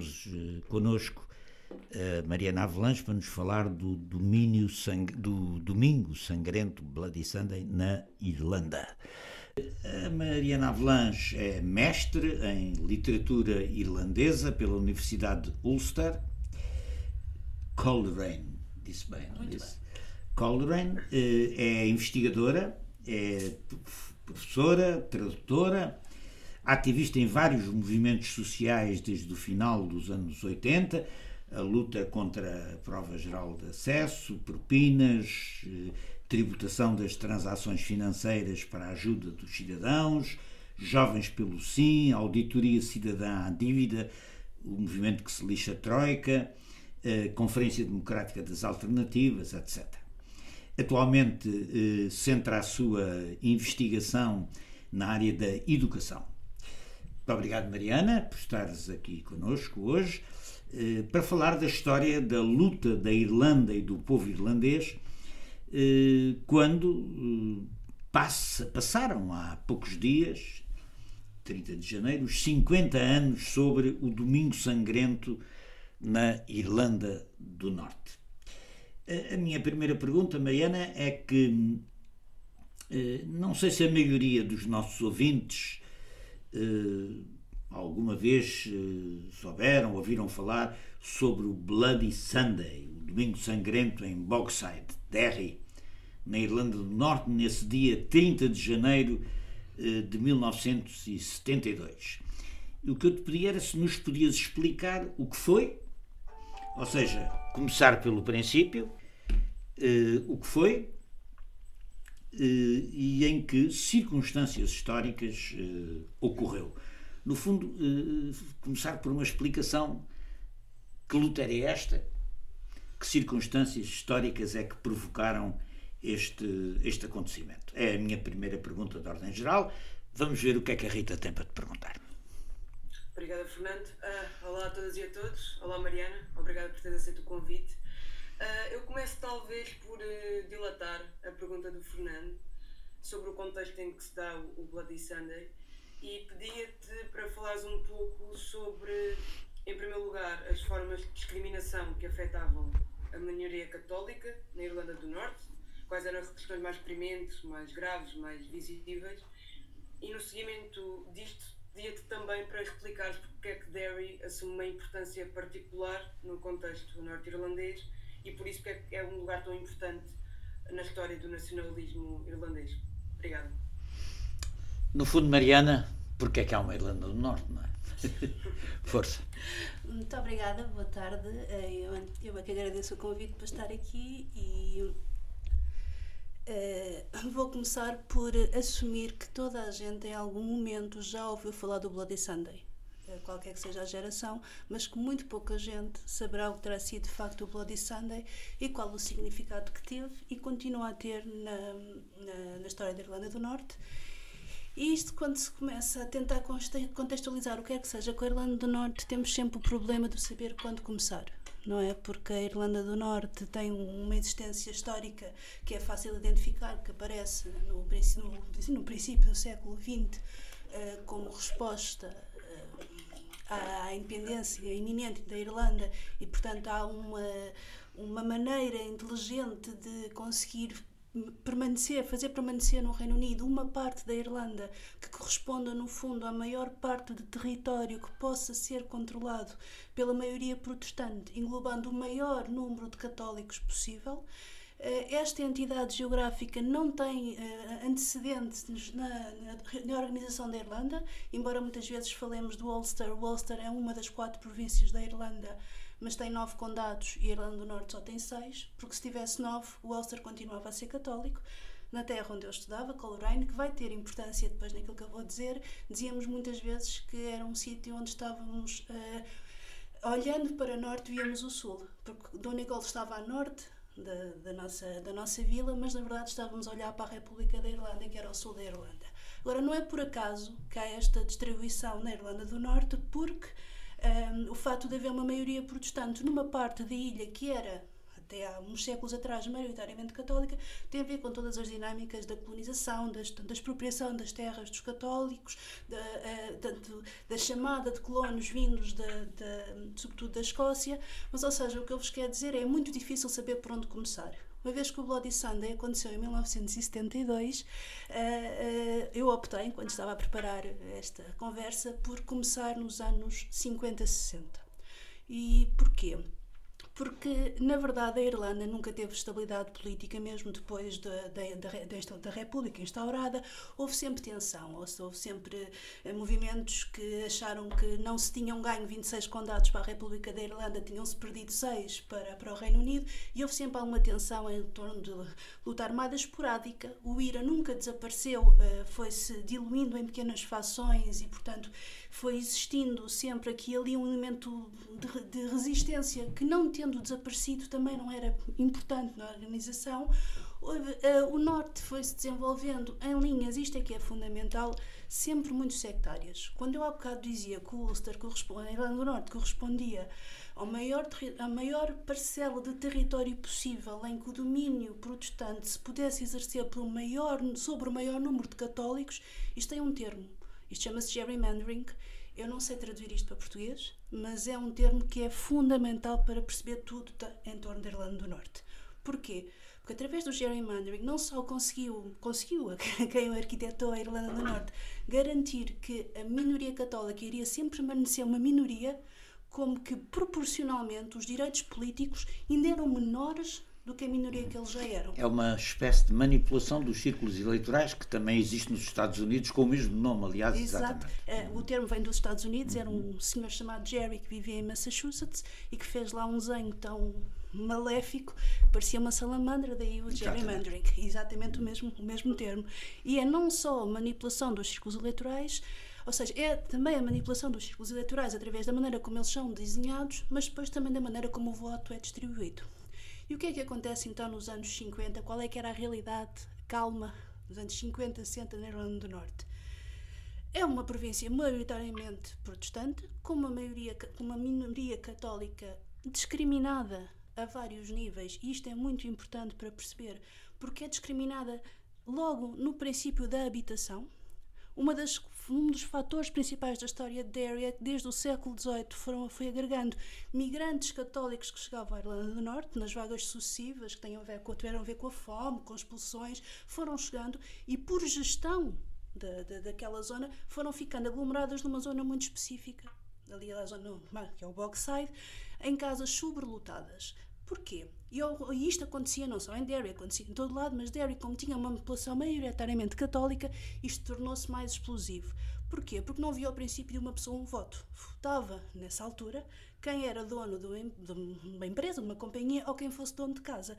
temos uh, connosco a Mariana Avalanche para nos falar do, domínio sang do Domingo Sangrento Bloody Sunday na Irlanda. A Mariana Avalanche é mestre em literatura irlandesa pela Universidade de Ulster. Coleraine, disse bem, não disse? Coleraine eh, é investigadora, é professora, tradutora, ativista em vários movimentos sociais desde o final dos anos 80, a luta contra a prova geral de acesso, propinas, eh, tributação das transações financeiras para a ajuda dos cidadãos, Jovens pelo Sim, Auditoria Cidadã à Dívida, o movimento que se lixa a Troika, a Conferência Democrática das Alternativas, etc. Atualmente eh, centra a sua investigação na área da educação. Muito obrigado, Mariana, por estares aqui conosco hoje eh, para falar da história da luta da Irlanda e do povo irlandês eh, quando passa, passaram há poucos dias, 30 de janeiro, os 50 anos sobre o Domingo Sangrento na Irlanda do Norte. A minha primeira pergunta, Mariana, é que eh, não sei se a maioria dos nossos ouvintes eh, alguma vez eh, souberam, ouviram falar sobre o Bloody Sunday, o Domingo Sangrento em Bogside, Derry, na Irlanda do Norte, nesse dia 30 de janeiro de 1972. E o que eu te pedi era se nos podias explicar o que foi ou seja, começar pelo princípio, o que foi e em que circunstâncias históricas uh, ocorreu. No fundo, começar por uma explicação: que luta era esta? Que circunstâncias históricas é que provocaram este, este acontecimento? É a minha primeira pergunta de ordem geral. Vamos ver o que é que a Rita tem para te perguntar. Obrigada, Fernando. Uh, olá a todas e a todos. Olá, Mariana. Obrigada por ter aceito o convite. Uh, eu começo talvez por uh, dilatar a pergunta do Fernando sobre o contexto em que se dá o, o Bloody Sunday e pedia-te para falares um pouco sobre, em primeiro lugar, as formas de discriminação que afetavam a minoria católica na Irlanda do Norte, quais eram as questões mais prementes, mais graves, mais visíveis, e no seguimento disto pedia-te também para explicares porque é que Derry assume uma importância particular no contexto norte-irlandês e por isso é, é um lugar tão importante na história do nacionalismo irlandês. Obrigada. No fundo, Mariana, porque é que há uma Irlanda do Norte, não é? Força. Muito obrigada, boa tarde. Eh, eu, eu é que agradeço o convite para estar aqui e Uh, vou começar por assumir que toda a gente em algum momento já ouviu falar do Bloody Sunday, uh, qualquer que seja a geração, mas que muito pouca gente saberá o que terá sido de facto o Bloody Sunday e qual o significado que teve e continua a ter na, na, na história da Irlanda do Norte. E isto, quando se começa a tentar contextualizar o que é que seja com a Irlanda do Norte, temos sempre o problema de saber quando começar não é? Porque a Irlanda do Norte tem uma existência histórica que é fácil de identificar, que aparece no, no, no princípio do século XX eh, como resposta à independência iminente da Irlanda e, portanto, há uma, uma maneira inteligente de conseguir permanecer, fazer permanecer no Reino Unido uma parte da Irlanda que corresponda no fundo à maior parte de território que possa ser controlado pela maioria protestante, englobando o maior número de católicos possível. Eh, esta entidade geográfica não tem uh, antecedentes na, na, na, organização da Irlanda, embora muitas vezes falemos do Ulster. O Ulster é uma das quatro províncias da Irlanda mas tem nove condados e a Irlanda do Norte só tem seis, porque se tivesse nove, o Ulster continuava a ser católico. Na terra onde eu estudava, Coleraine, que vai ter importância depois naquilo que eu vou dizer, dizíamos muitas vezes que era um sítio onde estávamos, uh, olhando para norte, víamos o sul, porque Donegal estava a norte, da, da, nossa, da nossa vila, mas na verdade estávamos a olhar para a República da Irlanda, que era o sul da Irlanda. Agora, não é por acaso que há esta distribuição na Irlanda do Norte, porque um, o fato de haver uma maioria protestante numa parte da ilha que era até há uns séculos atrás, maioritariamente católica, tem a ver com todas as dinâmicas da colonização, da, da expropriação das terras dos católicos, da, uh, da, da, chamada de colonos vindos, da, sobretudo da Escócia. Mas, ou seja, o que eu vos quero dizer é muito difícil saber por onde começar. Uma vez que o Bloody Sunday aconteceu em 1972, uh, uh, eu optei, quando estava a preparar esta conversa, por começar nos anos 50, 60. E porquê? Porque na verdade a Irlanda nunca teve estabilidade política mesmo depois da, da, da, República instaurada. Houve sempre tensão houve sempre eh, movimentos que acharam que não se tinham ganho 26 condados para a República da Irlanda tinham-se perdido 6 para, para o Reino Unido e houve sempre alguma tensão em torno de luta armada esporádica. O IRA nunca desapareceu eh, foi-se diluindo em pequenas fações e portanto foi existindo sempre aqui ali um elemento de, de resistência que não tendo desaparecido também não era importante na organização. Eh, o Norte foi-se desenvolvendo em linhas, isto é que é fundamental, sempre muito sectárias. Quando eu há bocado dizia que o Ulster a Irlanda do Norte correspondia ao maior, a maior parcela de território possível em que o domínio protestante se pudesse exercer pelo maior, sobre o maior número de católicos, isto tem um termo. Isto chama-se gerrymandering eu não sei traduzir isto para português, mas é um termo que é fundamental para perceber tudo em torno da Irlanda do Norte. Porquê? Porque através do gerrymandering não só conseguiu, conseguiu quem arquitetou a Irlanda do Norte, garantir que a minoria católica iria sempre permanecer uma minoria, como que proporcionalmente os direitos políticos ainda eram menores do que a minoria que eles já eram. É uma espécie de manipulação dos círculos eleitorais que também existe nos Estados Unidos com o mesmo nome, aliás. Exato. Uh, o termo vem dos Estados Unidos, era um senhor chamado Jerry que vivia em Massachusetts e que fez lá um desenho tão maléfico, parecia uma salamandra, daí o gerrymandering, exatamente o mesmo, o mesmo termo. E é não só a manipulação dos círculos eleitorais, ou seja, é também a manipulação dos círculos eleitorais através da maneira como eles são desenhados, mas depois também da maneira como o voto é distribuído. E o que é que acontece então nos anos 50? Qual é que era a realidade calma dos anos 50, 60 na Irlanda do Norte? É uma província maioritariamente protestante, com uma, maioria, com uma minoria católica discriminada a vários níveis, e isto é muito importante para perceber, porque é discriminada logo no princípio da habitação, uma das, um dos fatores principais da história de Derry é que desde o século XVIII foram, foi agregando migrantes católicos que chegavam à Irlanda do Norte, nas vagas sucessivas, que tenham a ver, tiveram a ver com a fome, com expulsões, foram chegando e por gestão da, da, daquela zona foram ficando aglomeradas numa zona muito específica, ali a zona que é o Bogside, em casas sobrelotadas. Porquê? E, e isto acontecia não só em Derry, acontecia em todo lado, mas Derry, como tinha uma população maioritariamente católica, isto tornou-se mais explosivo. Porquê? Porque não havia o princípio de uma pessoa um voto. Votava, nessa altura, quem era dono de uma empresa, uma companhia ou quem fosse dono de casa.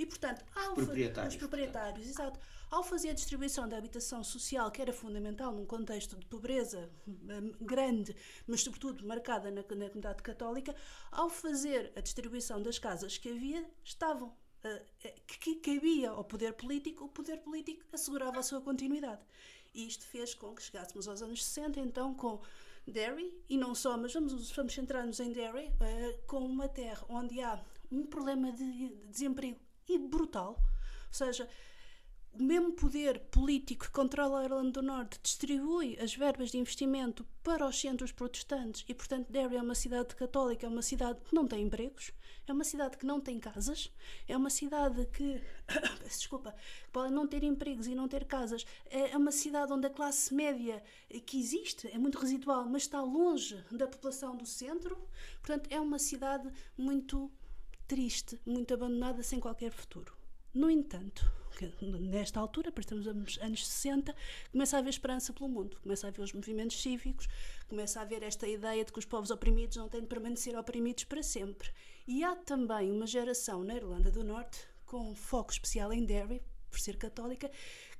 E, portanto, ao proprietários, os proprietários, exato, ao fazer a distribuição da habitação social, que era fundamental num contexto de pobreza hum, grande, mas sobretudo marcada na, na comunidade católica, ao fazer a distribuição das casas que havia, estavam uh, que cabia ao poder político, o poder político assegurava a sua continuidade. E isto fez com que chegássemos aos anos 60, então, com Derry, e não só, mas vamos, vamos centrar-nos em Derry, uh, com uma terra onde há um problema de desemprego e brutal. Ou seja, o mesmo poder político que controla a Irlanda do Norte distribui as verbas de investimento para os centros protestantes e, portanto, Derry é uma cidade católica, é uma cidade que não tem empregos, é uma cidade que não tem casas, é uma cidade que, desculpa, pode não ter empregos e não ter casas, é uma cidade onde a classe média que existe é muito residual, mas está longe da população do centro, portanto, é uma cidade muito triste, muito abandonada, sem qualquer futuro. No entanto, nesta altura, para estamos nos anos 60, começa a haver esperança pelo mundo, começa a haver os movimentos cívicos, começa a haver esta ideia de que os povos oprimidos não têm de permanecer oprimidos para sempre. E há também uma geração na Irlanda do Norte, com foco especial em Derry, por ser católica,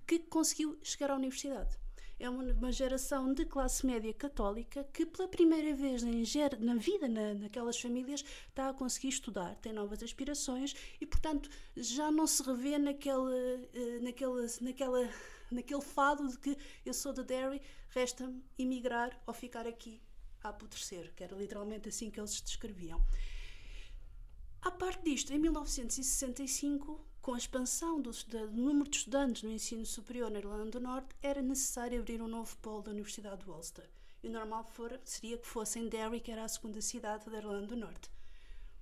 que conseguiu chegar à universidade é uma, geração de classe média católica que pela primeira vez na vida na, naquelas famílias está a conseguir estudar, tem novas aspirações e portanto já não se revê naquele, eh, naquele, naquela, naquele fado de que eu sou de Derry, resta-me emigrar ou ficar aqui a apodrecer, que era literalmente assim que eles descreviam. À parte disto, em 1965, com a expansão do, do, número de estudantes no ensino superior na Irlanda do Norte, era necessário abrir um novo polo da Universidade de Ulster. E o normal for, seria que fosse em Derry, que era a segunda cidade da Irlanda do Norte.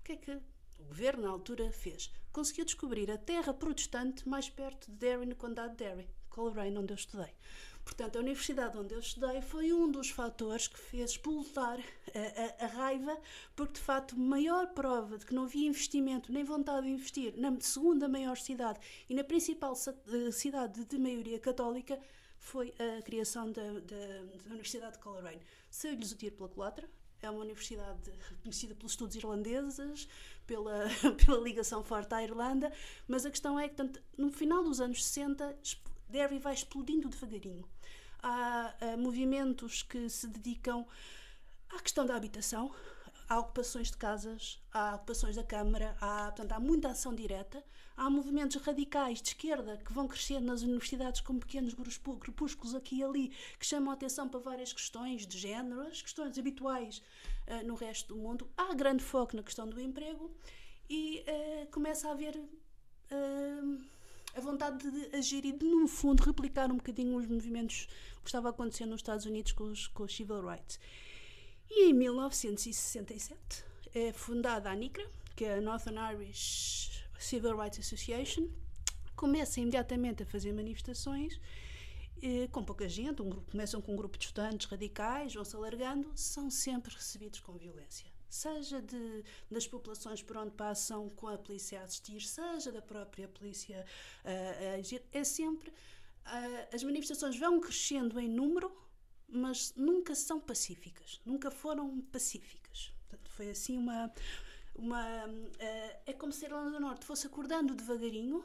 O que é que o governo, na altura, fez? Conseguiu descobrir a terra protestante mais perto de Derry, no condado de Derry, Coleraine, onde eu estudei. Portanto, a universidade onde eu estudei foi um dos fatores que fez explotar a, a, a, raiva, porque de facto, maior prova de que não havia investimento nem vontade de investir na segunda maior cidade e na principal eh, cidade de maioria católica foi a criação da, da, da Universidade de Coleraine. Saiu-lhes o tiro pela culatra, é uma universidade conhecida pelos estudos irlandeses, pela, pela ligação forte à Irlanda, mas a questão é que, tanto, no final dos anos 60, Derry vai explodindo devagarinho. Há uh, movimentos que se dedicam à questão da habitação, há ocupações de casas, há ocupações da Câmara, há, portanto, há muita ação direta, há movimentos radicais de esquerda que vão crescendo nas universidades com pequenos grupúsculos aqui e ali, que chamam a atenção para várias questões de género, as questões habituais uh, no resto do mundo. Há grande foco na questão do emprego e uh, começa a haver. Uh, a vontade de agir e de, no fundo, replicar um bocadinho os movimentos que estava acontecendo nos Estados Unidos com os, com os civil rights. E em 1967 é fundada a NICRA, que é a Northern Irish Civil Rights Association, começa imediatamente a fazer manifestações eh, com pouca gente, um grupo, começam com um grupo de estudantes radicais, vão-se alargando, são sempre recebidos com violência seja de, das populações por onde passam com a polícia a assistir, seja da própria polícia a, a agir, é sempre. as manifestações vão crescendo em número, mas nunca são pacíficas, nunca foram pacíficas. Portanto, foi assim uma. uma é como se a Irlanda do Norte fosse acordando devagarinho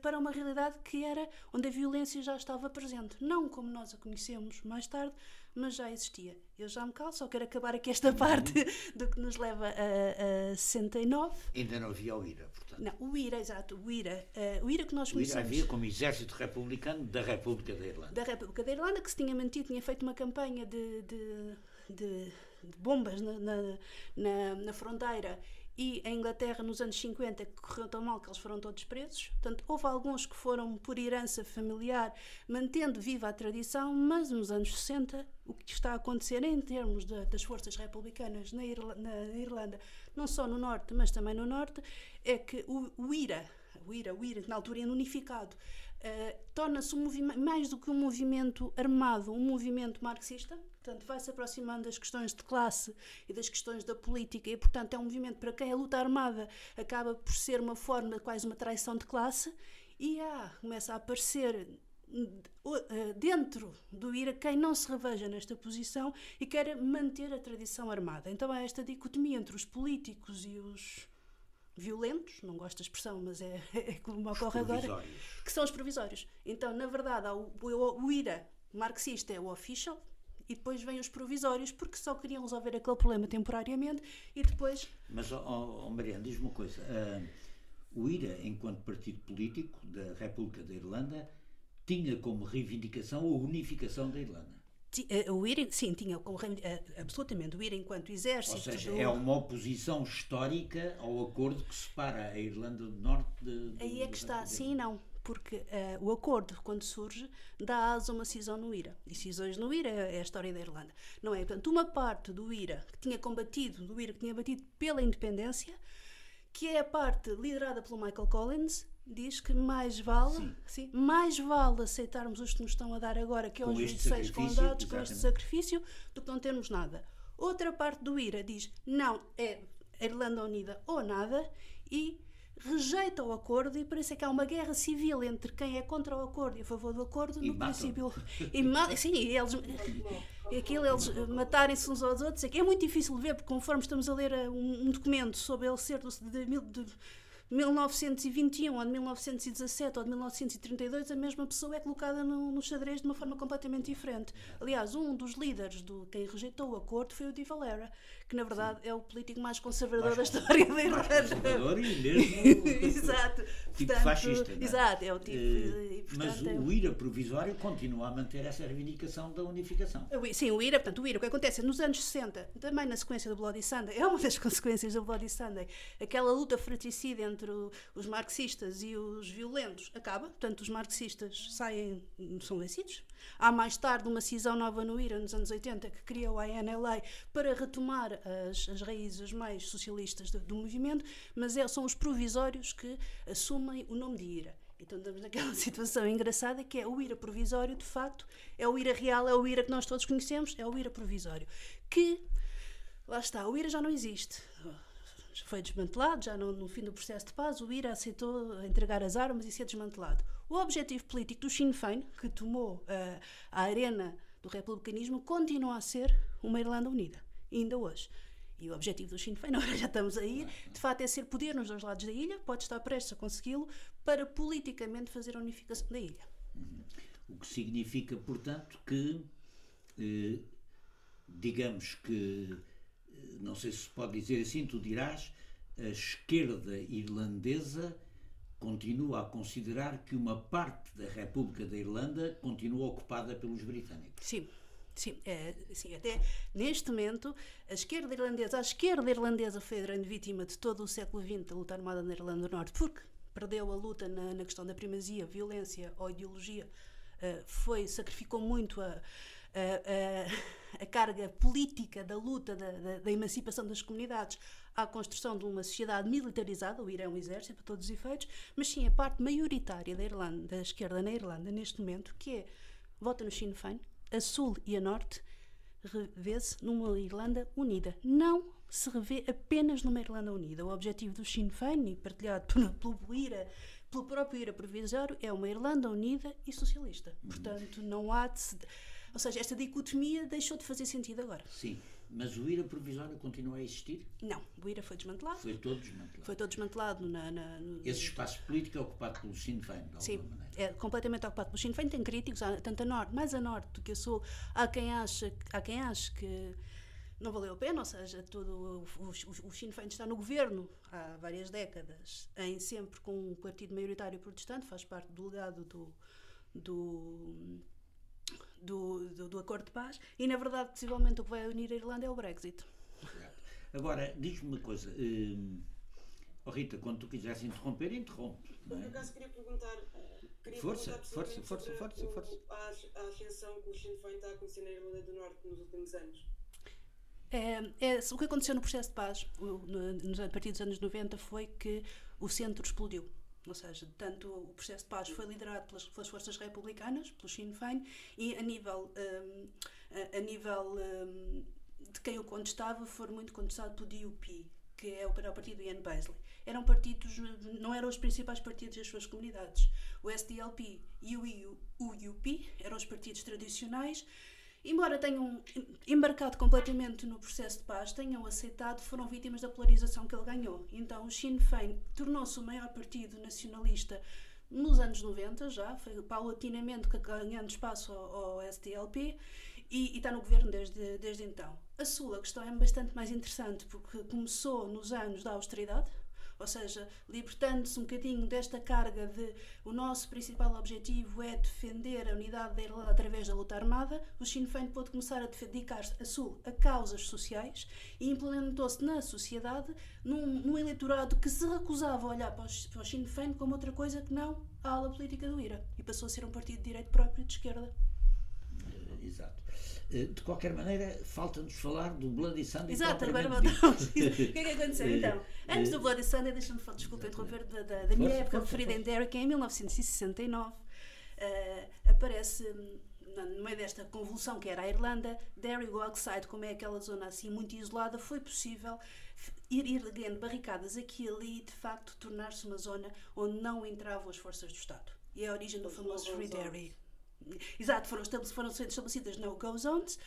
para uma realidade que era onde a violência já estava presente. Não como nós a conhecemos mais tarde, mas já existia. Eu já me calo, só quero acabar aqui esta parte do que nos leva a, a 69. Ainda não havia o IRA, portanto. Não, o IRA, exato, o IRA. Uh, o IRA que nós conhecemos. O IRA havia como exército republicano da República da Irlanda. Da República da Irlanda, que se tinha mantido, tinha feito uma campanha de, de, de, de bombas na, na, na, na fronteira e a Inglaterra nos anos 50 que correu tão mal que eles foram todos presos. Portanto, houve alguns que foram por herança familiar, mantendo viva a tradição, mas nos anos 60 o que está a acontecer em termos de, das forças republicanas na, Irla, na, Irlanda, não só no norte, mas também no norte, é que o, o IRA, o IRA, o IRA, na altura era unificado, uh, torna-se um mais do que um movimento armado, um movimento marxista, portanto vai-se aproximando das questões de classe e das questões da política e, portanto, é um movimento para quem a luta armada acaba por ser uma forma, quase uma traição de classe, e ah, começa a aparecer eh, dentro do IRA quem não se reveja nesta posição e quer manter a tradição armada. Então há esta dicotomia entre os políticos e os violentos, não gosto da expressão, mas é, é como ocorre agora, que são os provisórios. Então, na verdade, o, o, o IRA marxista é o official, e depois vêm os provisórios porque só queriam resolver aquele problema temporariamente e depois. Mas, oh, oh Mariana, diz-me uma coisa: uh, o IRA, enquanto partido político da República da Irlanda, tinha como reivindicação a unificação da Irlanda. Eh, o IRA, sim, tinha eh, absolutamente o IRA enquanto exército. Ou seja, do... é uma oposição histórica ao acordo que separa a Irlanda do Norte de. Aí é que está, sim e não. Porque uh, o acordo, quando surge, dá asa a uma cisão no IRA. E cisões no IRA é, a história da Irlanda. Não é? Portanto, uma parte do IRA que tinha combatido, do IRA que tinha batido pela independência, que é a parte liderada pelo Michael Collins, diz que mais vale, sim. sim. mais vale aceitarmos os que nos estão a dar agora, que é os 26 condados, com este sacrifício, do que não termos nada. Outra parte do IRA diz não, é a Irlanda Unida ou nada e rejeita o acordo e por isso é que há uma guerra civil entre quem é contra o acordo e a favor do acordo e no princípio. E sim eles aquilo eles matarem-se uns aos outros é, é muito difícil de ver porque conforme estamos a ler um, um documento sobre ele ser do, de, de, 1921 ou de 1917 ou de 1932, a mesma pessoa é colocada no, no xadrez de uma forma completamente diferente. Aliás, um dos líderes do quem rejeitou o acordo foi o Di Valera, que na verdade Sim. é o político mais conservador mais da história da Irlanda. conservador e mesmo exato. tipo portanto, fascista. É? Exato, é o tipo. Uh, e, portanto, mas é o IRA provisório continua a manter essa reivindicação da unificação. Sim, o IRA, portanto, o IRA, o que acontece nos anos 60, também na sequência do Bloody Sunday, é uma das consequências do Bloody Sunday, aquela luta fratricida entre os marxistas e os violentos acaba, portanto, os marxistas saem, são vencidos. Há mais tarde uma cisão nova no IRA, nos anos 80, que criou a ANLA para retomar as, as raízes mais socialistas do, do movimento, mas é, são os provisórios que assumem o nome de IRA. Então estamos naquela situação engraçada que é o IRA provisório, de facto, é o IRA real, é o IRA que nós todos conhecemos, é o IRA provisório. Que, lá está, o IRA já não existe foi desmantelado, já no, no, fim do processo de paz, o IRA aceitou entregar as armas e ser desmantelado. O objetivo político do Sinn Féin, que tomou uh, a arena do republicanismo, continua a ser uma Irlanda unida, ainda hoje. E o objetivo do Sinn Féin, agora já estamos aí, de facto é ser poder nos dois lados da ilha, pode estar prestes a consegui-lo, para politicamente fazer a unificação da ilha. O que significa, portanto, que, eh, digamos que não sei se pode dizer assim, tu dirás, a esquerda irlandesa continua a considerar que uma parte da República da Irlanda continua ocupada pelos britânicos. Sim. Sim, é, sim, até neste momento a esquerda irlandesa, a esquerda irlandesa foi a grande vítima de todo o século XX da luta armada na Irlanda do Norte, porque perdeu a luta na, na questão da primazia, violência ou ideologia, uh, foi, sacrificou muito a, a, carga política da luta da, da, da, emancipação das comunidades à construção de uma sociedade militarizada, o Irã é um exército para todos os efeitos, mas sim a parte maioritária da Irlanda, da esquerda na Irlanda neste momento, que é vota no Sinn Féin, a sul e a norte, revê-se numa Irlanda unida. Não se revê apenas numa Irlanda unida. O objetivo do Sinn Féin, partilhado pelo, pelo IRA, pelo próprio IRA provisório, é uma Irlanda unida e socialista. Portanto, não há de se ou seja, esta dicotomia deixou de fazer sentido agora. Sim, mas o IRA provisório continua a existir? Não, o IRA foi desmantelado. Foi todo desmantelado. Foi todo desmantelado na, na no... Esse espaço político é ocupado pelo Sinn Féin, de Sim, maneira. é completamente ocupado pelo Sinn Féin. Tem críticos, tanto a norte, mais a norte do que a sul. Há quem acha, há quem acha que não valeu a pena, ou seja, todo o, o, o Sinn Féin está no governo há várias décadas, em sempre com um partido maioritário protestante, faz parte do legado do, do do, do, do, acordo de paz e, na verdade, possivelmente o que vai unir a Irlanda é o Brexit. Agora, diz-me uma coisa. Hum, oh Rita, quando tu quiseres interromper, interrompe. Por é? acaso queria perguntar. Queria força, perguntar força, força, força, o, força. A, a ascensão que o Sinn Féin está a acontecer na Irlanda do Norte nos últimos anos. É, é, o que aconteceu no processo de paz, no, no, a partir dos anos 90, foi que o centro explodiu ou seja, tanto o processo de paz foi liderado pelas, pelas forças republicanas, pelo Sinn Féin, e a nível, um, a, a, nível um, de quem o contestava, foi muito contestado pelo DUP, que é o, o partido Ian Paisley. Eram partidos, não eram os principais partidos das suas comunidades. O SDLP e o UUP eram os partidos tradicionais embora tenham embarcado completamente no processo de paz, tenham aceitado, foram vítimas da polarização que ele ganhou. Então, o Sinn Féin tornou-se o maior partido nacionalista nos anos 90 já, foi paulatinamente ganhando espaço ao, ao SDLP e, e, está no governo desde, desde então. A sua questão é bastante mais interessante porque começou nos anos da austeridade, ou seja, libertando-se um bocadinho desta carga de o nosso principal objetivo é defender a unidade da Irlanda através da luta armada, o Sinn Féin pôde começar a dedicar-se a sul a causas sociais e implementou-se na sociedade num, num, eleitorado que se recusava a olhar para, o Sinn Féin como outra coisa que não a ala política do IRA e passou a ser um partido de direito próprio de esquerda. Exato. Eh, de qualquer maneira, falta-nos falar do Bloody Sunday. Exato, agora voltamos. o que é que aconteceu eh, então? Antes do Bloody Sunday, deixa-me falar, desculpa interromper, da, da, da minha força, época preferida em Derrick, em 1969, uh, eh, aparece hum, no meio desta convulsão que era a Irlanda, Derry Walkside, como é aquela zona assim muito isolada, foi possível ir erguendo barricadas aqui e ali e de facto tornar-se uma zona onde não entravam as forças do Estado. E é a origem do famoso Free Derry. Exato, foram, foram estabelecidas no-go zones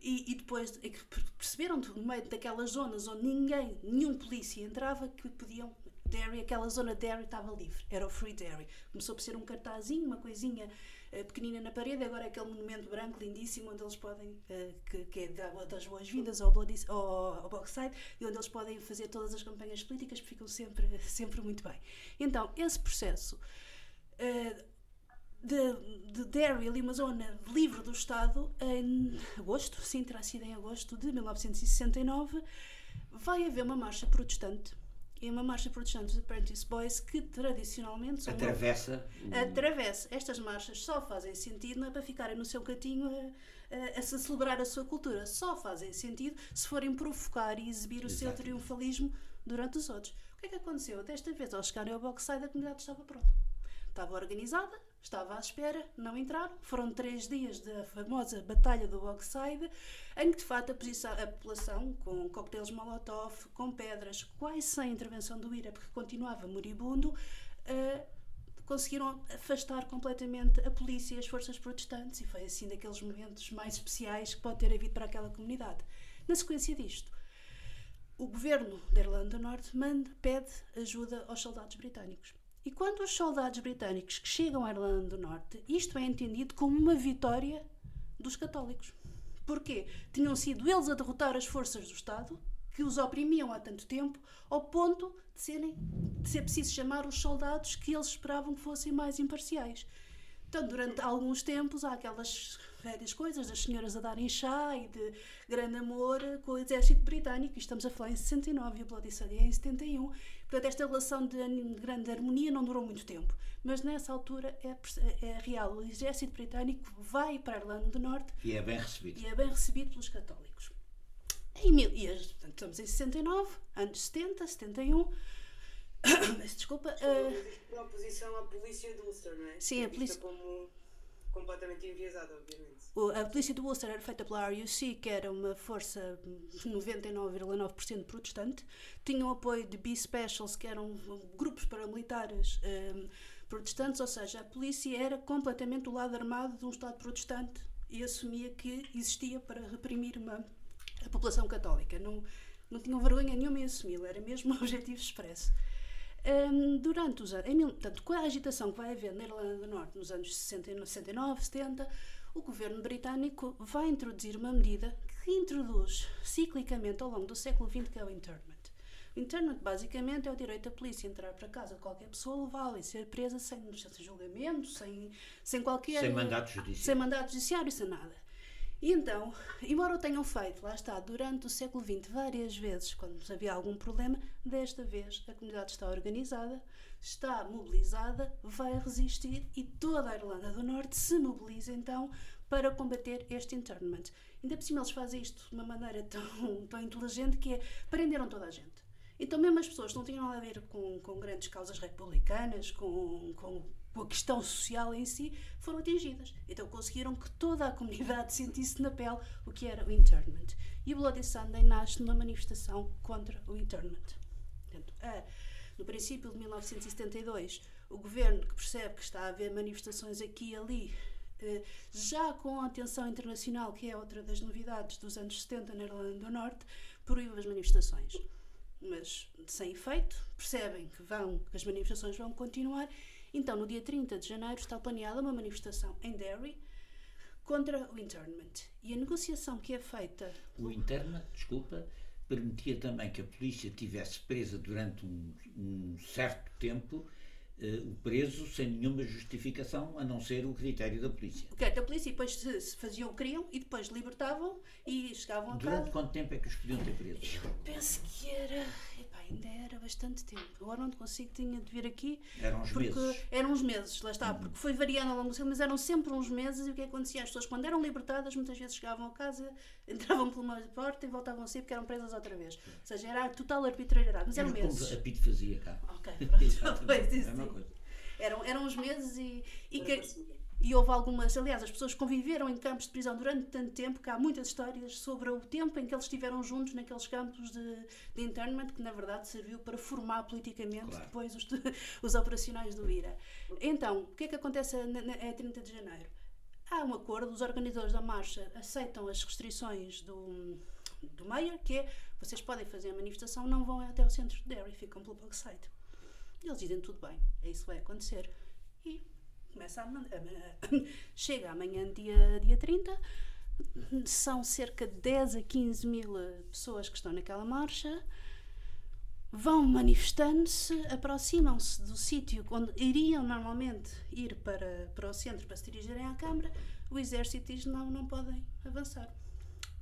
e, e depois é perceberam no meio daquelas zonas onde ninguém, nenhum polícia entrava, que podiam Derry, aquela zona Derry estava livre, era o Free Derry. Começou por ser um cartazinho, uma coisinha uh, pequenina na parede, agora é aquele monumento branco lindíssimo onde eles podem, uh, que, que, é das boas-vindas ao, ao, ao Boxside, e onde eles podem fazer todas as campanhas políticas, ficam sempre, sempre muito bem. Então, esse processo. Uh, de, de Derry, ali uma zona livre do Estado, em agosto, sim, terá sido em agosto de 1969, vai haver uma marcha protestante. E uma marcha protestante dos Apprentice Boys que tradicionalmente atravessa uma, atravessa. Estas marchas só fazem sentido não é para ficarem no seu cantinho a, a, a, celebrar a sua cultura. Só fazem sentido se forem provocar e exibir o seu triunfalismo durante os outros o que é que aconteceu? Desta vez ao chegarem ao boxside a comunidade estava pronta. Estava organizada estava à espera, não entraram. Foram três dias da famosa Batalha do Bogside, em que de facto a, posição, a população, com coquetéis Molotov, com pedras, quase sem intervenção do IRA, porque continuava moribundo, uh, conseguiram afastar completamente a polícia e as forças protestantes, e foi assim daqueles momentos mais especiais que pode ter havido para aquela comunidade. Na sequência disto, o governo da Irlanda do Norte manda, pede ajuda aos soldados britânicos. E quando os soldados britânicos que chegam à Irlanda do Norte, isto é entendido como uma vitória dos católicos. Porquê? Tinham sido eles a derrotar as forças do Estado, que os oprimiam há tanto tempo, ao ponto de, serem, de ser preciso chamar os soldados que eles esperavam que fossem mais imparciais. Então, durante alguns tempos, há aquelas velhas coisas das senhoras a darem chá e de grande amor com o exército britânico. E estamos a falar em 69 e o Bloody Sunday é em 71. Portanto, esta relação de grande harmonia não durou muito tempo. Mas nessa altura é, é real. O exército britânico vai para a Irlanda do Norte. E é bem recebido. E é bem recebido pelos católicos. Em mil, e, portanto, estamos em 69, anos 70, 71. Mas desculpa. Uh... Uma oposição à polícia de Ulster, não é? Sim, a polícia. Como completamente enviesada, obviamente. A polícia de Ulster era feita pela RUC, que era uma força 99,9% protestante. Tinha o apoio de B-Specials, que eram grupos paramilitares um, protestantes, ou seja, a polícia era completamente do lado armado de um Estado protestante e assumia que existia para reprimir uma, a população católica. Não, não tinham vergonha nenhuma em assumi-lo, era mesmo um objetivo expresso. Um, durante os anos, portanto, com a agitação que vai haver na Irlanda do Norte nos anos 60, 69, 70, o governo britânico vai introduzir uma medida que introduz ciclicamente ao longo do século XX, que é o internment. O internment, basicamente, é o direito da polícia entrar para casa de qualquer pessoa, levá-la e ser presa sem, sem julgamento, sem, sem qualquer. Sem mandato judiciário. Sem mandato judiciário, sem nada. E então, embora o tenham feito, lá está, durante o século XX várias vezes, quando havia algum problema, desta vez a comunidade está organizada, está mobilizada, vai resistir e toda a Irlanda do Norte se mobiliza então para combater este internment. Ainda por cima eles fazem isto de uma maneira tão, tão inteligente que é prenderam toda a gente. Então, mesmo as pessoas que não tinham nada a ver com, com grandes causas republicanas, com, com com a questão social em si, foram atingidas. Então conseguiram que toda a comunidade sentisse na pele o que era o internment. E o Bloody Sunday nasce numa manifestação contra o internment. Portanto, no princípio de 1972, o governo que percebe que está a haver manifestações aqui e ali, eh, já com a atenção internacional, que é outra das novidades dos anos 70 na Irlanda do Norte, proíbe as manifestações. Mas sem efeito, percebem que, vão, que as manifestações vão continuar então, no dia 30 de janeiro está planeada uma manifestação em Derry contra o internment. E a negociação que é feita. O internment, desculpa, permitia também que a polícia tivesse presa durante um, um certo tempo uh, o preso sem nenhuma justificação a não ser o critério da polícia. O critério da polícia e depois se, se faziam o que queriam e depois libertavam e chegavam a Durante casa. quanto tempo é que os podiam ter presos? Eu penso que era ainda era bastante tempo. Agora não consigo, tinha de vir aqui. Eram uns porque meses. Eram uns meses, lá está, uhum. porque foi variando ao longo do tempo, mas eram sempre uns meses. E o que acontecia? As pessoas, quando eram libertadas, muitas vezes chegavam a casa, entravam por uma porta e voltavam a sair porque eram presas outra vez. Ou seja, era total arbitrariedade, mas eram era meses. A PIT fazia cá. Ok, pronto. pois, isso, é coisa. Eram, eram uns meses e, e que, e houve algumas, aliás, as pessoas conviveram em campos de prisão durante tanto tempo que há muitas histórias sobre o tempo em que eles estiveram juntos naqueles campos de, de internment, que na verdade serviu para formar politicamente claro. depois os, os operacionais do IRA. Então, o que é que acontece a, a 30 de janeiro? Há um acordo, os organizadores da marcha aceitam as restrições do, do Mayor, que é vocês podem fazer a manifestação, não vão até o centro de Derry, ficam pelo Parkside. E eles dizem tudo bem, é isso que vai acontecer. E começa a, chega amanhã, dia, dia 30, são cerca de 10 a 15 mil pessoas que estão naquela marcha vão manifestando-se, aproximam-se do sítio onde iriam normalmente ir para, para o centro para se dirigirem à Câmara, o exército diz não, não podem avançar.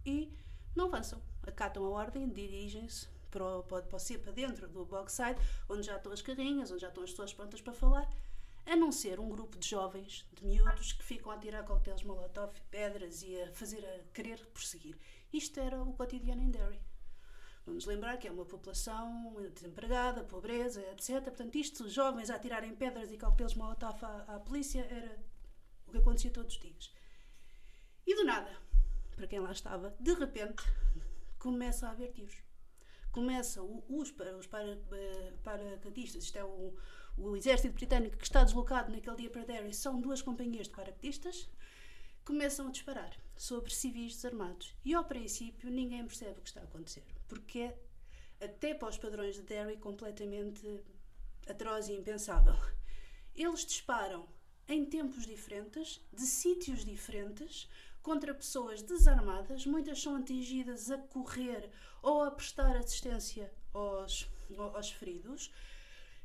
E não avançam. Acatam a ordem, dirigem-se para, para, para, para dentro do boxside, onde já estão as carrinhas, onde já estão as pessoas prontas para falar, a não ser um grupo de jovens, de miúdos, que ficam a tirar coquetéis molotov, pedras e a fazer a querer prosseguir. Isto era o cotidiano em Derry. Vamos lembrar que é uma população desempregada, pobreza, etc. Portanto, isto, jovens a tirarem pedras e coquetéis molotov à, à polícia, era o que acontecia todos os dias. E do nada, para quem lá estava, de repente, começa a haver tiros. Começa os, os para, eh, paracatistas, isto é o, o exército britânico que está deslocado naquele dia para Derry, são duas companhias de paracatistas, começam a disparar sobre civis desarmados. E ao princípio ninguém percebe o que está a acontecer, porque é, até para os padrões de Derry, completamente atroz e impensável. Eles disparam em tempos diferentes, de sítios diferentes, contra pessoas desarmadas, muitas são atingidas a correr ou a prestar assistência aos, aos feridos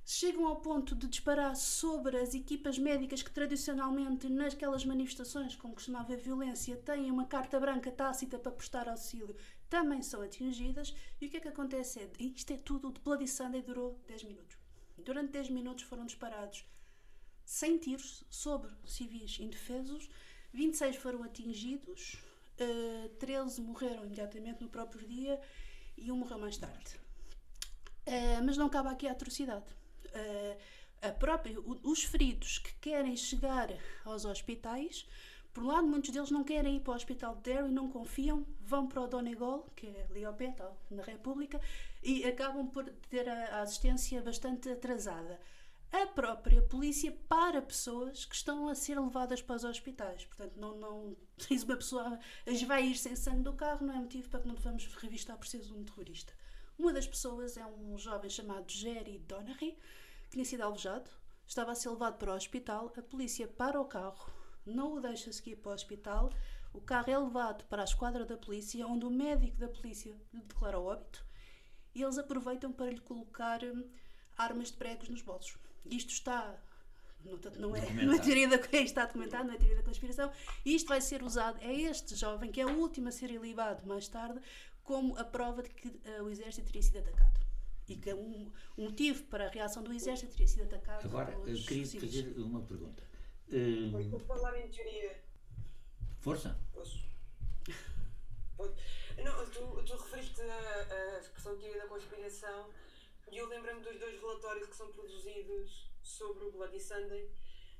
chegam ao ponto de disparar sobre as equipas médicas que tradicionalmente naquelas manifestações com que costumava haver violência têm uma carta branca tácita para prestar auxílio, também são atingidas e o que é que acontece é, isto é tudo, de Bloody Sunday durou 10 minutos. Durante 10 minutos foram disparados 100 tiros sobre civis indefesos, 26 foram atingidos, uh, eh, 13 morreram imediatamente no próprio dia e um morreu mais tarde. Uh, mas não acaba aqui a atrocidade a própria, os feridos que querem chegar aos hospitais, por um lado, muitos deles não querem ir para o hospital de Derry, não confiam, vão para o Donegal, que é ali ao pé, na República, e acabam por ter a, assistência bastante atrasada. A própria polícia para pessoas que estão a ser levadas para os hospitais. Portanto, não, não diz uma pessoa vai ir sem sangue do carro, não é motivo para que não devamos revistar por ser um terrorista. Uma das pessoas é um jovem chamado Jerry Donnery, tinha sido alvejado, estava a ser levado para o hospital, a polícia para o carro, não o deixa seguir para o hospital, o carro é levado para a esquadra da polícia, onde o médico da polícia lhe declara o óbito, e eles aproveitam para lhe colocar hum, armas de pregos nos bolsos. Isto está não, não, é, não é teoria da está documentado, não é teoria da conspiração. E isto vai ser usado, é este jovem que é o último a ser ilibado mais tarde, como a prova de que uh, o exército teria sido atacado e que é um, um, motivo para a reação do exército teria sido atacado. Agora, eu queria civis. fazer uma pergunta. Uh, Vou falar em teoria. Força. Posso? Não, tu, tu referiste a, a expressão teoria da conspiração e eu lembro-me dos dois relatórios que são produzidos sobre o Bloody Sunday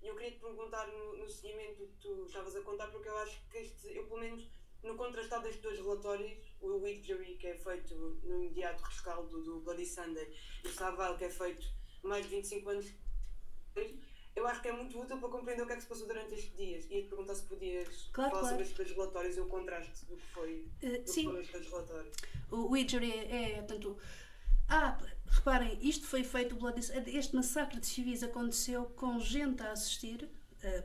e eu queria te perguntar no, no seguimento que tu estavas a contar, porque eu acho que este, eu pelo menos no contrastado destes dois relatórios, o Witchery, que é feito no imediato rescaldo do Bloody Sunday, e o Saval, que é feito mais de 25 anos eu acho que é muito útil para compreender o que é que se passou durante estes dias. E te perguntar se podias claro, falar claro. sobre estes dois relatórios e o contraste do que foi uh, do sim. Que relatórios. O Witchery é, é, portanto. Ah, reparem, isto foi feito, este massacre de civis aconteceu com gente a assistir,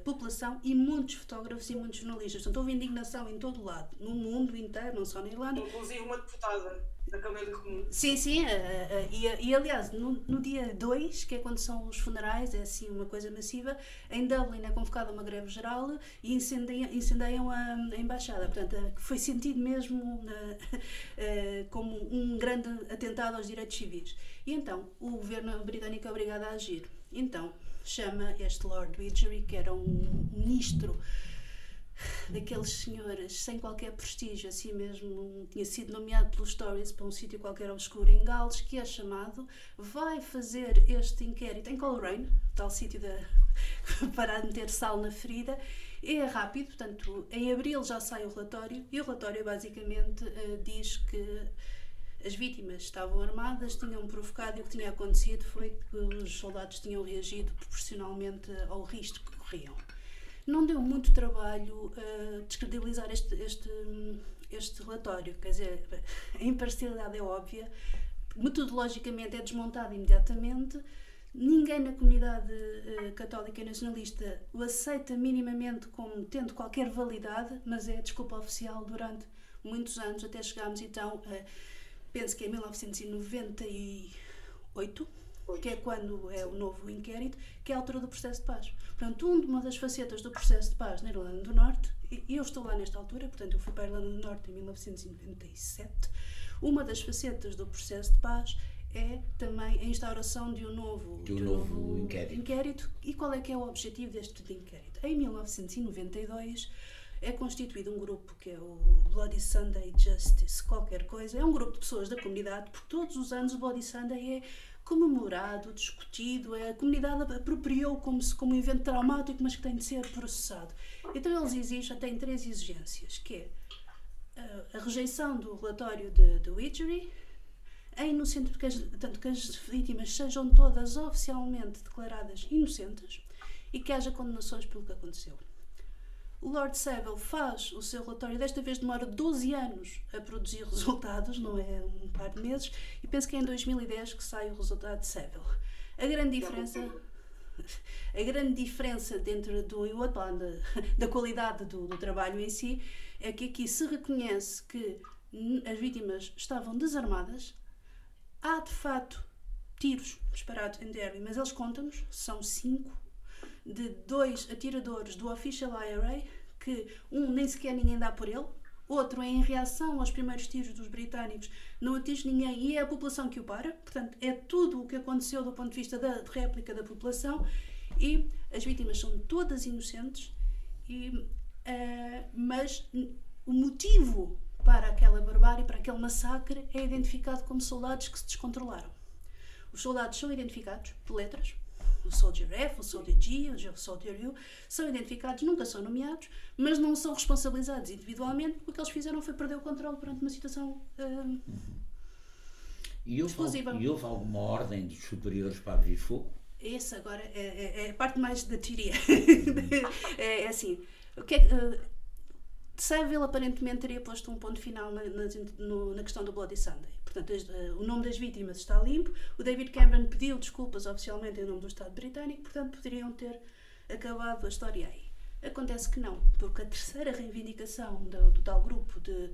população e muitos fotógrafos e muitos jornalistas. Portanto, houve indignação em todo o lado, no mundo inteiro, não só na Irlanda. Inclusive uma deputada da Câmara Comum. Sim, sim. Uh, uh, e, e, aliás, no, no dia 2, que é quando são os funerais, é assim uma coisa massiva, em Dublin é convocada uma greve geral e incendeiam, incendeiam a, a embaixada. Portanto, foi sentido mesmo como um grande atentado aos direitos civis. E então, o governo britânico é obrigado a agir. Então, chama este Lord Widgery, que era um ministro daqueles senhores sem qualquer prestígio, assim mesmo, tinha sido nomeado pelos Stories para um sítio qualquer obscuro em Gales, que é chamado, vai fazer este inquérito em Coleraine, tal sítio de, para meter sal na ferida, é rápido, portanto, em abril já sai o relatório, e o relatório basicamente uh, diz que as vítimas estavam armadas, tinham provocado e o que tinha acontecido foi que os soldados tinham reagido proporcionalmente ao risco que corriam. Não deu muito trabalho uh, descredibilizar este, este, este relatório, quer dizer, a imparcialidade é óbvia, metodologicamente é desmontado imediatamente, ninguém na comunidade uh, católica nacionalista o aceita minimamente como tendo qualquer validade, mas é desculpa oficial durante muitos anos, até chegarmos então, a, penso que é em 1998, que é quando é o novo inquérito, que é a altura do processo de paz. Portanto, uma das facetas do processo de paz na Irlanda do Norte, e eu estou lá nesta altura, portanto, eu fui para a Irlanda do Norte em 1997, uma das facetas do processo de paz é também a instauração de um novo, de um, de um novo, novo inquérito. inquérito. E qual é que é o objetivo deste inquérito? Em 1992 é constituído um grupo que é o Bloody Sunday Justice, qualquer coisa. É um grupo de pessoas da comunidade, porque todos os anos o Bloody Sunday é comemorado, discutido, é, a comunidade apropriou como, como um evento traumático, mas que tem de ser processado. Então eles exigem, têm três exigências, que é a, a rejeição do relatório de, de Widgery, a inocente, que as, que as vítimas sejam todas oficialmente declaradas inocentes e que haja condenações pelo que aconteceu. O Lord Seville faz o seu relatório, desta vez demora 12 anos a produzir resultados, não é um par de meses, e penso que é em 2010 que sai o resultado de Seville. A grande diferença a grande diferença dentro do e outro da qualidade do, do, trabalho em si é que aqui se reconhece que as vítimas estavam desarmadas. Há de facto tiros disparados em Derby, mas eles contam-nos, são cinco de dois atiradores do Official IRA, que um nem sequer ninguém dá por ele, outro é em reação aos primeiros tiros dos britânicos, não atinge ninguém e é a população que o para. Portanto, é tudo o que aconteceu do ponto de vista da réplica da população e as vítimas são todas inocentes, e, uh, mas o motivo para aquela barbárie, para aquele massacre, é identificado como soldados que se descontrolaram. Os soldados são identificados por letras, o Soldier F, o Soldier G, o Soldier U, são identificados, nunca são nomeados, mas não são responsabilizados individualmente. O que eles fizeram foi perder o controle perante uma situação uh, uhum. e, houve, explosiva. e houve alguma ordem dos superiores para abrir fogo? Esse agora é, é, é a parte mais da teoria. é, é, assim, o que é, uh, Saville aparentemente teria posto um ponto final na, na, no, na questão do Bloody Sunday. Portanto, uh, o nome das vítimas está limpo. O David Cameron pediu desculpas oficialmente em nome do Estado britânico, portanto, poderiam ter acabado a história aí. Acontece que não, porque a terceira reivindicação do, do tal grupo de,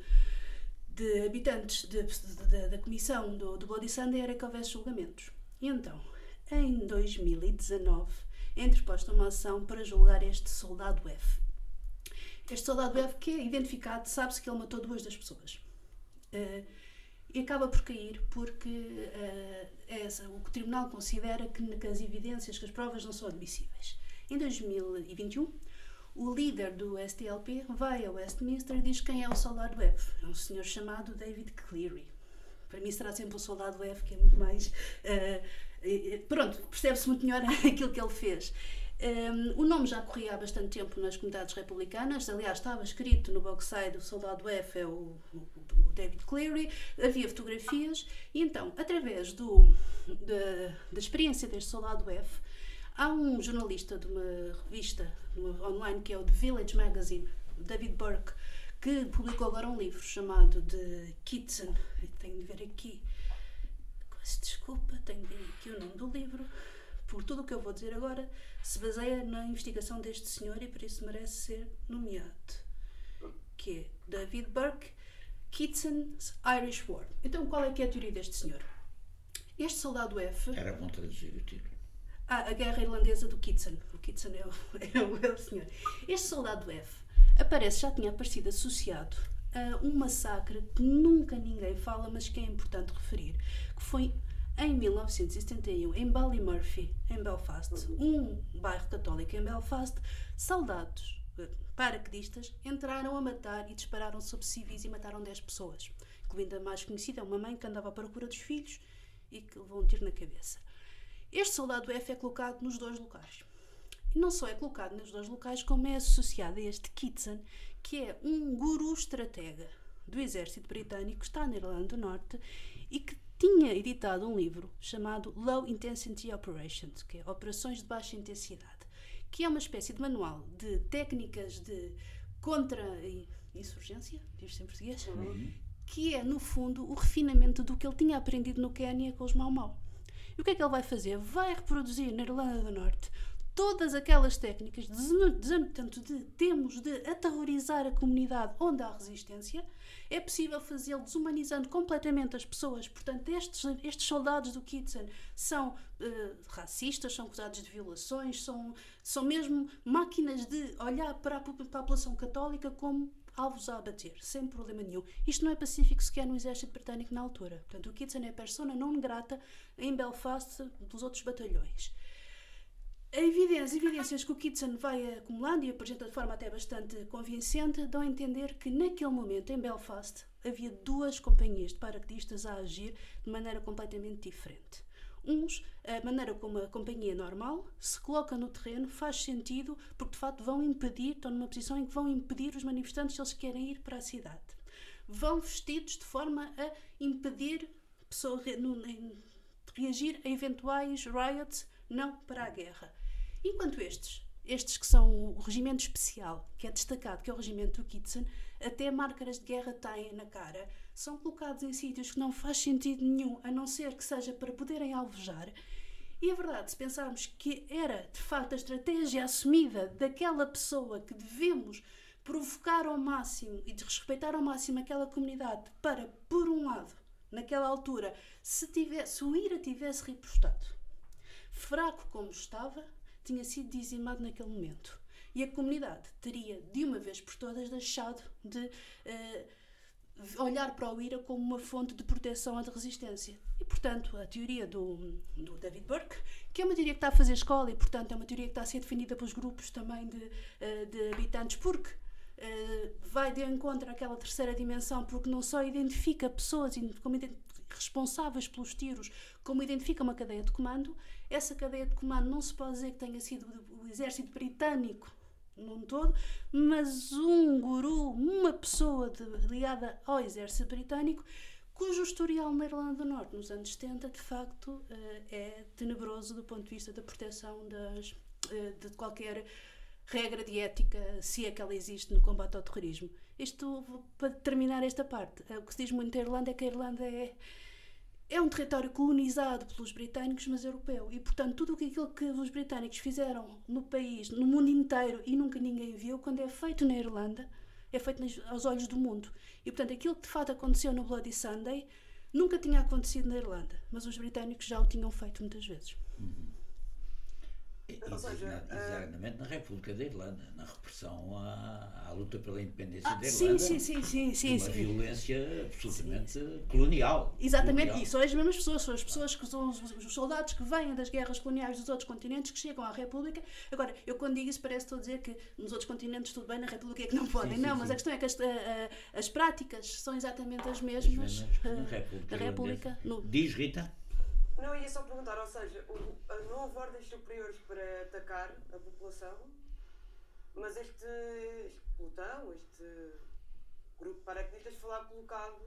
de habitantes de, de, da comissão do, do Bloody Sunday era que houvesse julgamentos. E então, em 2019, é interposta uma ação para julgar este soldado F este soldado F que é identificado, sabe-se que ele matou duas das pessoas. Uh, e acaba por cair porque uh, o tribunal considera que, que, as evidências, que as provas não são admissíveis. Em 2021, o líder do STLP vai ao Westminster e diz quem é o soldado F. É um senhor chamado David Cleary. Para mim será sempre o soldado F, que é muito mais. Uh, pronto, percebe-se muito melhor aquilo que ele fez. Um, o nome já corria há bastante tempo nas comunidades republicanas, aliás, estava escrito no boxside o soldado F é o, o, David Cleary, havia fotografias, e então, através do, da, da experiência deste soldado F, há um jornalista de uma revista online que é o The Village Magazine, David Burke, que publicou agora um livro chamado The Kitchen. Tenho de ver aqui. Desculpa, tenho de ver aqui o nome do livro por tudo o que eu vou dizer agora, se baseia na investigação deste senhor e por isso merece ser nomeado. Que é David Burke, Kitsen's Irish War. Então, qual é que é a teoria deste senhor? Este soldado F. Era bom traduzir o título. Ah, a guerra irlandesa do Kitsen. O Kitsen é o, é o, é o senhor. Este soldado F aparece, já tinha aparecido associado a um massacre que nunca ninguém fala, mas que é importante referir, que foi em 1971, em Ballymurphy, em Belfast, um bairro católico em Belfast, soldados paraquedistas entraram a matar e dispararam sobre civis e mataram 10 pessoas, incluindo a mais conhecida, uma mãe que andava à procura dos filhos e que levou um tiro na cabeça. Este soldado F é colocado nos dois locais. E não só é colocado nos dois locais, como é associado a este Kitson, que é um guru estratega do exército britânico, está na Irlanda do Norte e que tinha editado um livro chamado Low Intensity Operations, que é Operações de Baixa Intensidade, que é uma espécie de manual de técnicas de contra-insurgência, diz-se em português, uhum. que é, no fundo, o refinamento do que ele tinha aprendido no Quênia com os Mau Mau. E o que é que ele vai fazer? Vai reproduzir na Irlanda do Norte todas aquelas técnicas tanto de temos de aterrorizar a comunidade onde há resistência, é possível fazê-lo desumanizando completamente as pessoas. Portanto, estes, estes soldados do Kitsen são uh, racistas, são acusados de violações, são, são mesmo máquinas de olhar para a, a população católica como alvos a abater, sem problema nenhum. Isto não é pacífico sequer no exército britânico na altura. Portanto, o Kitsen é persona não grata em Belfast dos outros batalhões evidências, evidências que o Kitson vai acumulando e apresenta de forma até bastante convincente dão a entender que naquele momento em Belfast havia duas companhias de paraquedistas a agir de maneira completamente diferente. Uns, a maneira como a companhia normal se coloca no terreno faz sentido porque de facto vão impedir, estão numa posição em que vão impedir os manifestantes se eles querem ir para a cidade. Vão vestidos de forma a impedir pessoas, reagir a eventuais riots, não para a guerra. Enquanto estes, estes que são o regimento especial, que é destacado, que é o regimento do Kitsen, até márcaras de guerra têm na cara, são colocados em sítios que não faz sentido nenhum, a não ser que seja para poderem alvejar. E é verdade, se pensarmos que era de facto a estratégia assumida daquela pessoa que devemos provocar ao máximo e desrespeitar ao máximo aquela comunidade para, por um lado, naquela altura, se, tivesse, se o IRA tivesse repostado, fraco como estava, tinha sido dizimado naquele momento. E a comunidade teria, de uma vez por todas, deixado de uh, olhar para o IRA como uma fonte de proteção à resistência. E, portanto, a teoria do, do, David Burke, que é uma teoria que está a fazer escola e, portanto, é uma teoria que está a ser defendida pelos grupos também de, uh, de habitantes, porque uh, vai de encontro àquela terceira dimensão, porque não só identifica pessoas como responsáveis pelos tiros, como identifica uma cadeia de comando, essa cadeia de comando não se pode dizer que tenha sido o exército britânico num todo, mas um guru, uma pessoa de, ligada ao exército britânico, cujo historial na Irlanda do Norte, nos anos 70, de facto, eh, é tenebroso do ponto de vista da proteção das, eh, de qualquer regra de ética, se é que ela existe no combate ao terrorismo. Isto, para terminar esta parte, o que se diz muito da Irlanda é que a Irlanda é é um território colonizado pelos britânicos, mas europeu. E, portanto, tudo aquilo que os britânicos fizeram no país, no mundo inteiro, e nunca ninguém viu, quando é feito na Irlanda, é feito aos olhos do mundo. E, portanto, aquilo que de fato aconteceu no Bloody Sunday nunca tinha acontecido na Irlanda, mas os britânicos já o tinham feito muitas vezes. Uhum. Exatamente na República da Irlanda, na repressão à, à luta pela independência ah, da Irlanda. Sim, sim, sim, sim, uma sim. violência absolutamente sim. colonial. Exatamente, colonial. e são as mesmas pessoas, são as pessoas que são os, os, soldados que vêm das guerras coloniais dos outros continentes que chegam à República. Agora, eu quando digo isso parece estou a dizer que nos outros continentes tudo bem, na República é que não podem. Sim, não, sim, mas a questão é que as, a, a, as práticas são exatamente as mesmas, as mesmas na República. Na República no... Diz Rita. Não, ia só perguntar, ou seja, não houve ordens superiores para atacar a população, mas este, este pelotão, este grupo de paraquedistas foi lá colocado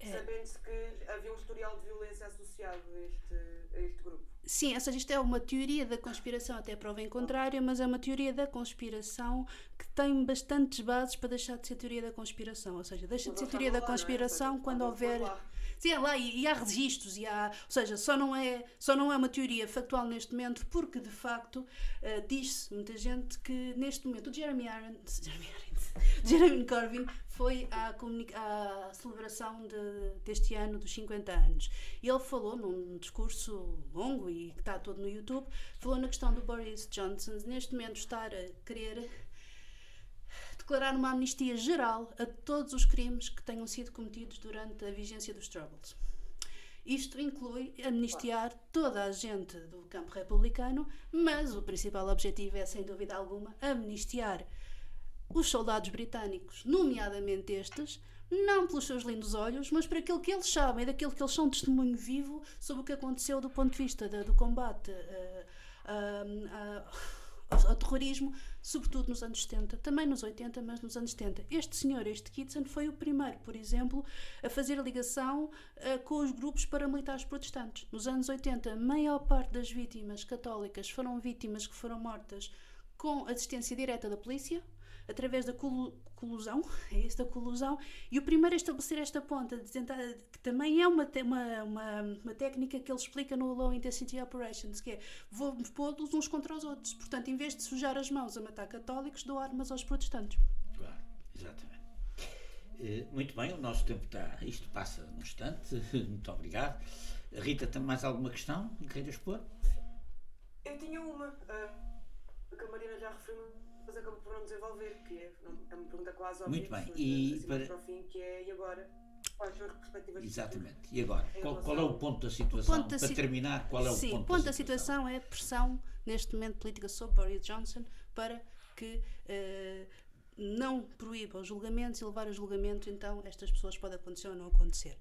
é. sabendo-se que havia um historial de violência associado a este, a este grupo. Sim, ou seja, isto é uma teoria da conspiração, até prova em contrário, mas é uma teoria da conspiração que tem bastantes bases para deixar de ser teoria da conspiração. Ou seja, deixa de ser teoria da é? conspiração quando houver. Sim, é lá e, e, há registros e há, ou seja, só não é só não é uma teoria factual neste momento porque de facto uh, diz-se muita gente que neste momento o Jeremy Irons, Jeremy, Irons, Jeremy Corbyn foi à, à celebração de, deste ano dos 50 anos. E ele falou num discurso longo e que está todo no YouTube falou na questão do Boris Johnson neste momento estar a querer declarar uma amnistia geral a todos os crimes que tenham sido cometidos durante a vigência dos Troubles. Isto inclui amnistiar toda a gente do campo republicano, mas o principal objetivo é, sem dúvida alguma, amnistiar os soldados britânicos, nomeadamente estes, não pelos seus lindos olhos, mas por aquilo que eles sabem, daquilo que eles são testemunho vivo sobre o que aconteceu do ponto de vista do combate. Uh, uh, uh, ao, terrorismo, sobretudo nos anos 70, também nos 80, mas nos anos 70. Este senhor, este Kitson, foi o primeiro, por exemplo, a fazer a ligação uh, com os grupos paramilitares protestantes. Nos anos 80, a maior parte das vítimas católicas foram vítimas que foram mortas com assistência direta da polícia. Através da colusão, é esta colusão, e o primeiro a estabelecer esta ponta, de tentar, que também é uma, uma, uma, uma, técnica que ele explica no Low Intensity Operations, que é vou pô-los uns contra os outros. Portanto, em vez de sujar as mãos a matar católicos, dou armas aos protestantes. Claro, exatamente. Eh, muito bem, o nosso tempo está. Isto passa num instante. Muito obrigado. Rita, tem mais alguma questão que queiras pôr? Eu tinha uma, uh, que a Marina já referiu, mas acabou por não desenvolver, que é, é uma pergunta quase óbvia. Muito bem, e assim, para... para o fim, que é e agora? Quais são as perspectivas Exatamente. E agora? Qual, qual, é o ponto da situação? Ponto da para terminar, qual é o Sim, ponto, o ponto da, situação? da situação? é a pressão, neste momento, política sobre Boris Johnson para que uh, não proíba os julgamentos e levar a julgamento, então estas pessoas podem acontecer ou não acontecer.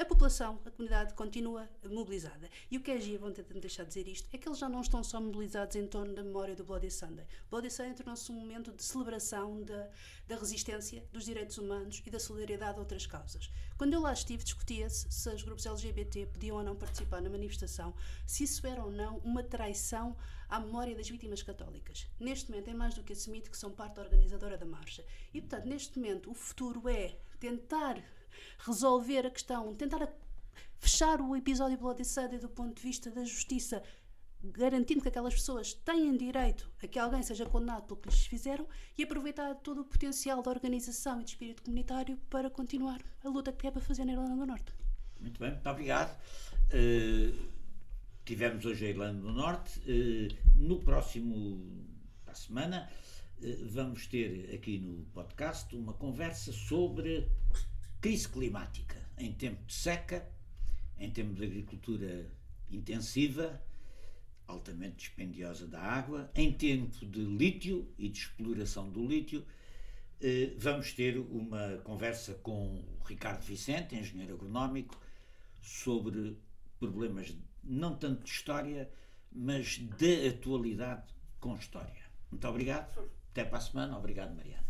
A população, a comunidade continua mobilizada. E o que é giro, vão tentar deixar de dizer isto, é que eles já não estão só mobilizados em torno da memória do Bloody Sunday. Bloody Sunday tornou-se um momento de celebração da, da resistência dos direitos humanos e da solidariedade a outras causas. Quando eu lá estive, discutia-se se os grupos LGBT podiam ou não participar na manifestação, se isso era ou não uma traição à memória das vítimas católicas. Neste momento é mais do que assumido que são parte organizadora da marcha. E, portanto, neste momento o futuro é tentar resolver a questão, tentar fechar o episódio Bloody Sunday do ponto de vista da justiça, garantindo que aquelas pessoas têm direito a que alguém seja condenado pelo que lhes fizeram e aproveitar todo o potencial da organização e de espírito comunitário para continuar a luta que é para fazer na Irlanda do Norte. Muito bem, muito obrigado. Uh, tivemos hoje a Irlanda do Norte. Uh, no próximo, para a semana, uh, vamos ter aqui no podcast uma conversa sobre crise climática em tempo de seca, em tempo de agricultura intensiva, altamente dispendiosa da água, em tempo de lítio e de exploração do lítio, eh, vamos ter uma conversa com o Ricardo Vicente, engenheiro agronómico, sobre problemas não tanto de história, mas de atualidade com história. Muito obrigado. Até para a semana. Obrigado, Mariana.